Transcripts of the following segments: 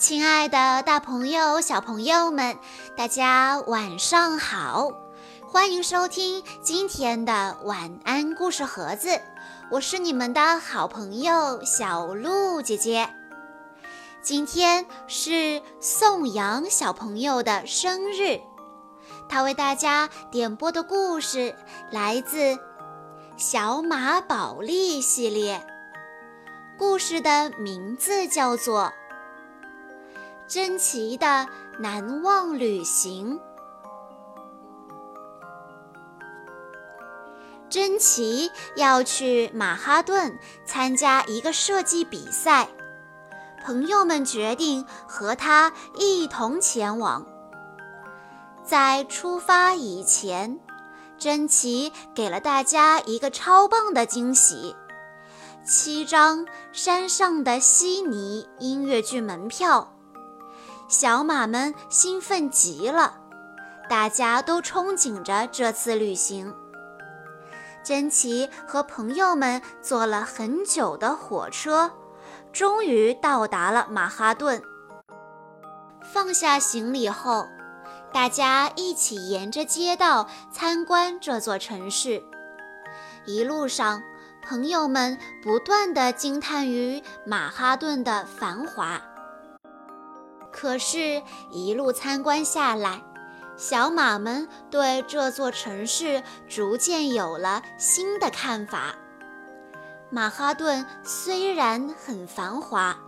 亲爱的，大朋友、小朋友们，大家晚上好！欢迎收听今天的晚安故事盒子，我是你们的好朋友小鹿姐姐。今天是宋阳小朋友的生日，他为大家点播的故事来自《小马宝莉》系列，故事的名字叫做。珍奇的难忘旅行。珍奇要去马哈顿参加一个设计比赛，朋友们决定和他一同前往。在出发以前，珍奇给了大家一个超棒的惊喜：七张山上的悉尼音乐剧门票。小马们兴奋极了，大家都憧憬着这次旅行。珍奇和朋友们坐了很久的火车，终于到达了马哈顿。放下行李后，大家一起沿着街道参观这座城市。一路上，朋友们不断地惊叹于马哈顿的繁华。可是，一路参观下来，小马们对这座城市逐渐有了新的看法。马哈顿虽然很繁华，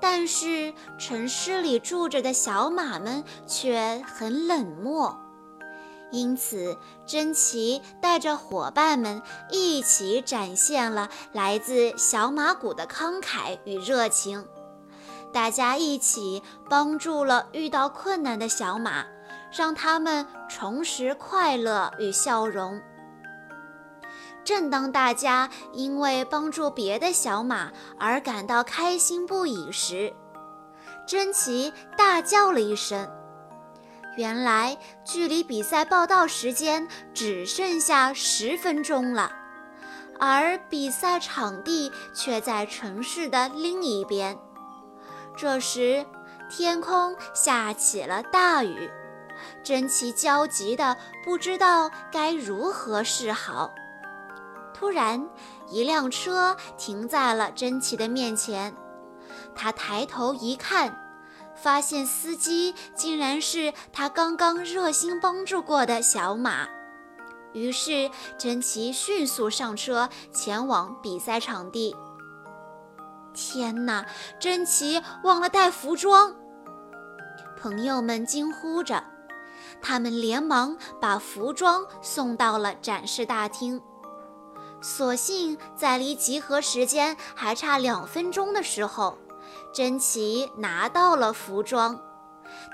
但是城市里住着的小马们却很冷漠。因此，珍奇带着伙伴们一起展现了来自小马谷的慷慨与热情。大家一起帮助了遇到困难的小马，让他们重拾快乐与笑容。正当大家因为帮助别的小马而感到开心不已时，珍奇大叫了一声。原来，距离比赛报到时间只剩下十分钟了，而比赛场地却在城市的另一边。这时，天空下起了大雨，珍奇焦急的不知道该如何是好。突然，一辆车停在了珍奇的面前，他抬头一看，发现司机竟然是他刚刚热心帮助过的小马。于是，珍奇迅速上车，前往比赛场地。天哪！珍奇忘了带服装，朋友们惊呼着。他们连忙把服装送到了展示大厅。所幸在离集合时间还差两分钟的时候，珍奇拿到了服装。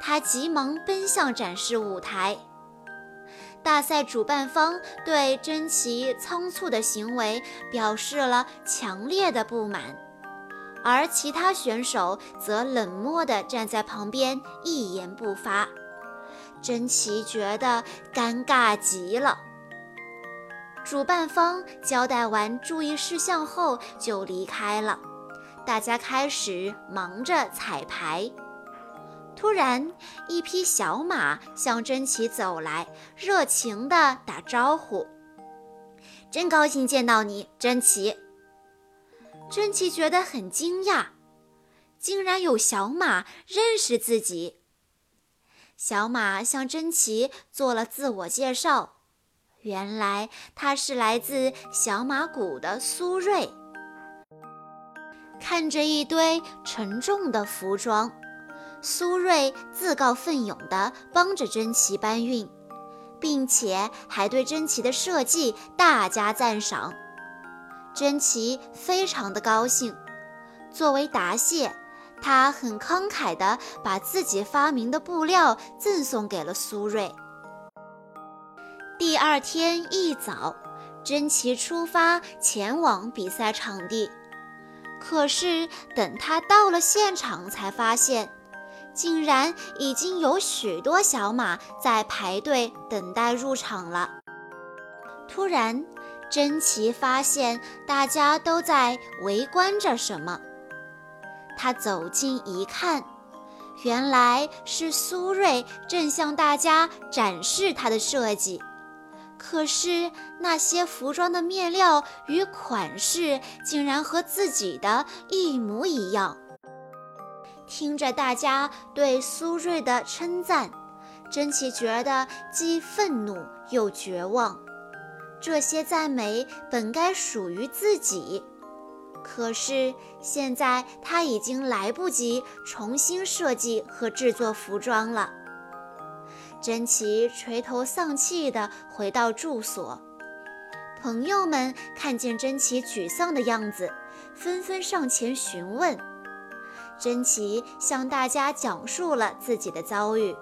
他急忙奔向展示舞台。大赛主办方对珍奇仓促的行为表示了强烈的不满。而其他选手则冷漠地站在旁边，一言不发。珍奇觉得尴尬极了。主办方交代完注意事项后就离开了，大家开始忙着彩排。突然，一匹小马向珍奇走来，热情地打招呼：“真高兴见到你，珍奇。”珍奇觉得很惊讶，竟然有小马认识自己。小马向珍奇做了自我介绍，原来他是来自小马谷的苏瑞。看着一堆沉重的服装，苏瑞自告奋勇地帮着珍奇搬运，并且还对珍奇的设计大加赞赏。珍奇非常的高兴，作为答谢，他很慷慨地把自己发明的布料赠送给了苏瑞。第二天一早，珍奇出发前往比赛场地，可是等他到了现场，才发现，竟然已经有许多小马在排队等待入场了。突然。珍奇发现大家都在围观着什么，他走近一看，原来是苏瑞正向大家展示他的设计，可是那些服装的面料与款式竟然和自己的一模一样。听着大家对苏瑞的称赞，珍奇觉得既愤怒又绝望。这些赞美本该属于自己。可是现在他已经来不及重新设计和制作服装了。珍奇垂头丧气地回到住所，朋友们看见珍奇沮丧的样子，纷纷上前询问。珍奇向大家讲述了自己的遭遇，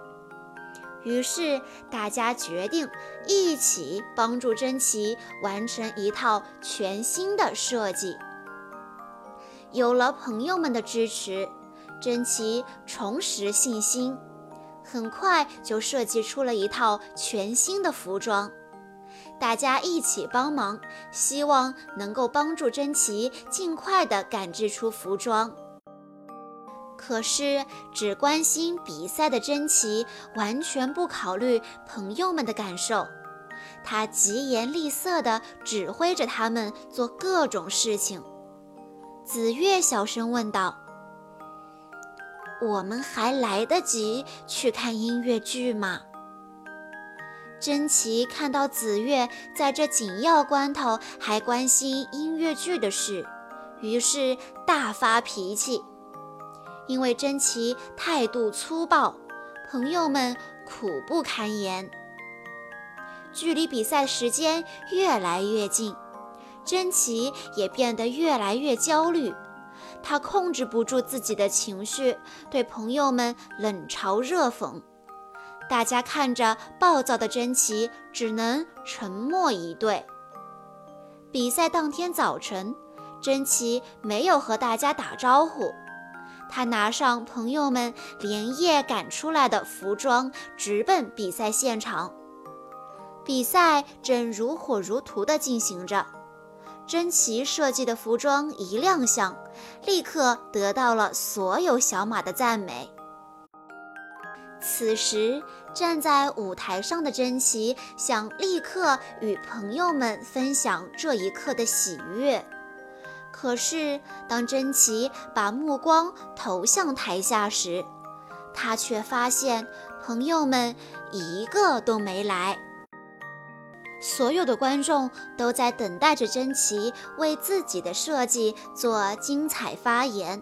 于是大家决定一起帮助珍奇完成一套全新的设计。有了朋友们的支持，珍奇重拾信心，很快就设计出了一套全新的服装。大家一起帮忙，希望能够帮助珍奇尽快地赶制出服装。可是，只关心比赛的珍奇完全不考虑朋友们的感受，他疾言厉色地指挥着他们做各种事情。紫月小声问道：“我们还来得及去看音乐剧吗？”珍奇看到紫月在这紧要关头还关心音乐剧的事，于是大发脾气。因为珍奇态度粗暴，朋友们苦不堪言。距离比赛时间越来越近。珍奇也变得越来越焦虑，他控制不住自己的情绪，对朋友们冷嘲热讽。大家看着暴躁的珍奇，只能沉默以对。比赛当天早晨，珍奇没有和大家打招呼，他拿上朋友们连夜赶出来的服装，直奔比赛现场。比赛正如火如荼地进行着。珍奇设计的服装一亮相，立刻得到了所有小马的赞美。此时，站在舞台上的珍奇想立刻与朋友们分享这一刻的喜悦，可是当珍奇把目光投向台下时，他却发现朋友们一个都没来。所有的观众都在等待着珍奇为自己的设计做精彩发言，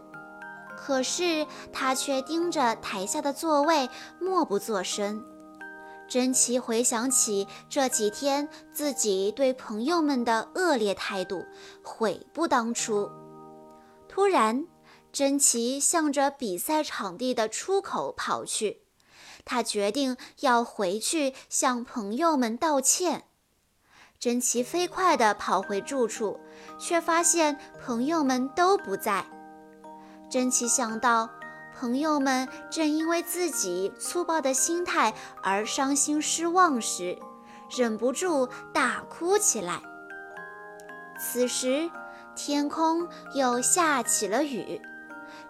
可是他却盯着台下的座位，默不作声。珍奇回想起这几天自己对朋友们的恶劣态度，悔不当初。突然，珍奇向着比赛场地的出口跑去，他决定要回去向朋友们道歉。珍奇飞快地跑回住处，却发现朋友们都不在。珍奇想到朋友们正因为自己粗暴的心态而伤心失望时，忍不住大哭起来。此时，天空又下起了雨，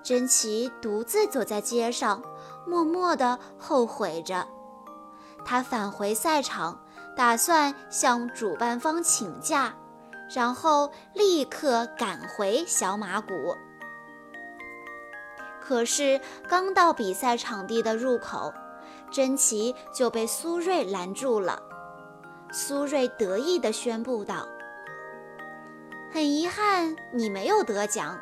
珍奇独自走在街上，默默地后悔着。他返回赛场。打算向主办方请假，然后立刻赶回小马谷。可是刚到比赛场地的入口，珍奇就被苏瑞拦住了。苏瑞得意地宣布道：“很遗憾，你没有得奖。”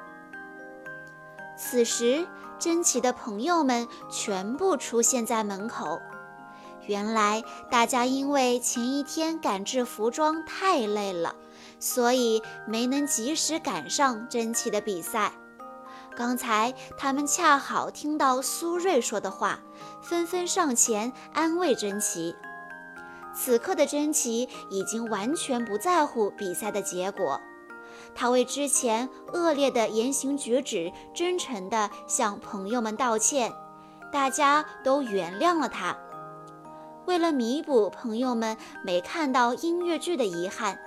此时，珍奇的朋友们全部出现在门口。原来大家因为前一天赶制服装太累了，所以没能及时赶上珍奇的比赛。刚才他们恰好听到苏瑞说的话，纷纷上前安慰珍奇。此刻的珍奇已经完全不在乎比赛的结果，他为之前恶劣的言行举止真诚地向朋友们道歉，大家都原谅了他。为了弥补朋友们没看到音乐剧的遗憾，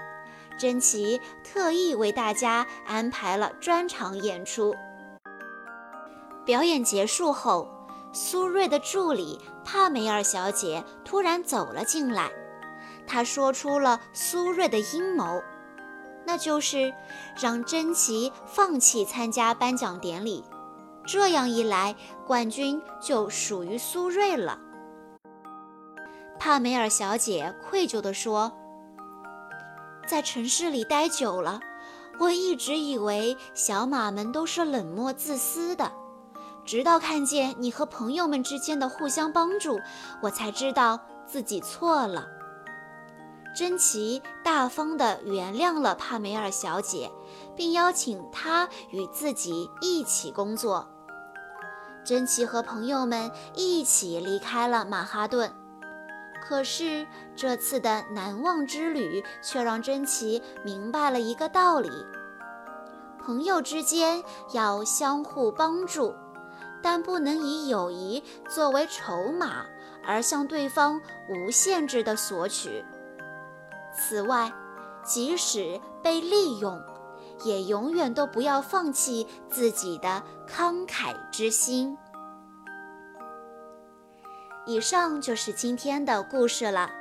珍奇特意为大家安排了专场演出。表演结束后，苏瑞的助理帕梅尔小姐突然走了进来，她说出了苏瑞的阴谋，那就是让珍奇放弃参加颁奖典礼，这样一来，冠军就属于苏瑞了。帕梅尔小姐愧疚地说：“在城市里待久了，我一直以为小马们都是冷漠自私的。”直到看见你和朋友们之间的互相帮助，我才知道自己错了。珍奇大方地原谅了帕梅尔小姐，并邀请她与自己一起工作。珍奇和朋友们一起离开了马哈顿，可是这次的难忘之旅却让珍奇明白了一个道理：朋友之间要相互帮助。但不能以友谊作为筹码而向对方无限制地索取。此外，即使被利用，也永远都不要放弃自己的慷慨之心。以上就是今天的故事了。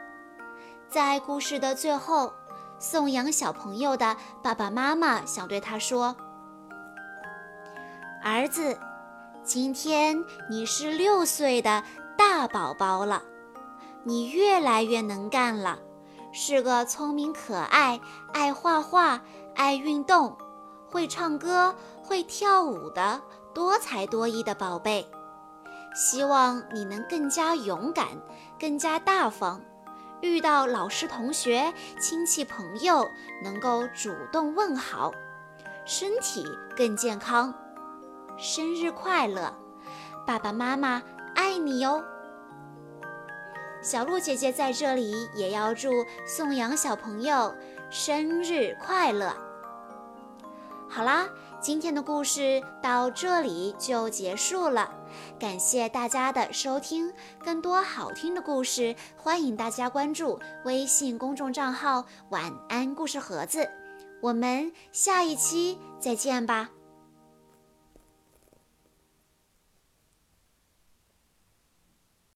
在故事的最后，送养小朋友的爸爸妈妈想对他说：“儿子。”今天你是六岁的大宝宝了，你越来越能干了，是个聪明可爱、爱画画、爱运动、会唱歌、会跳舞的多才多艺的宝贝。希望你能更加勇敢，更加大方，遇到老师、同学、亲戚、朋友，能够主动问好，身体更健康。生日快乐，爸爸妈妈爱你哟！小鹿姐姐在这里也要祝宋阳小朋友生日快乐。好啦，今天的故事到这里就结束了，感谢大家的收听。更多好听的故事，欢迎大家关注微信公众账号“晚安故事盒子”。我们下一期再见吧。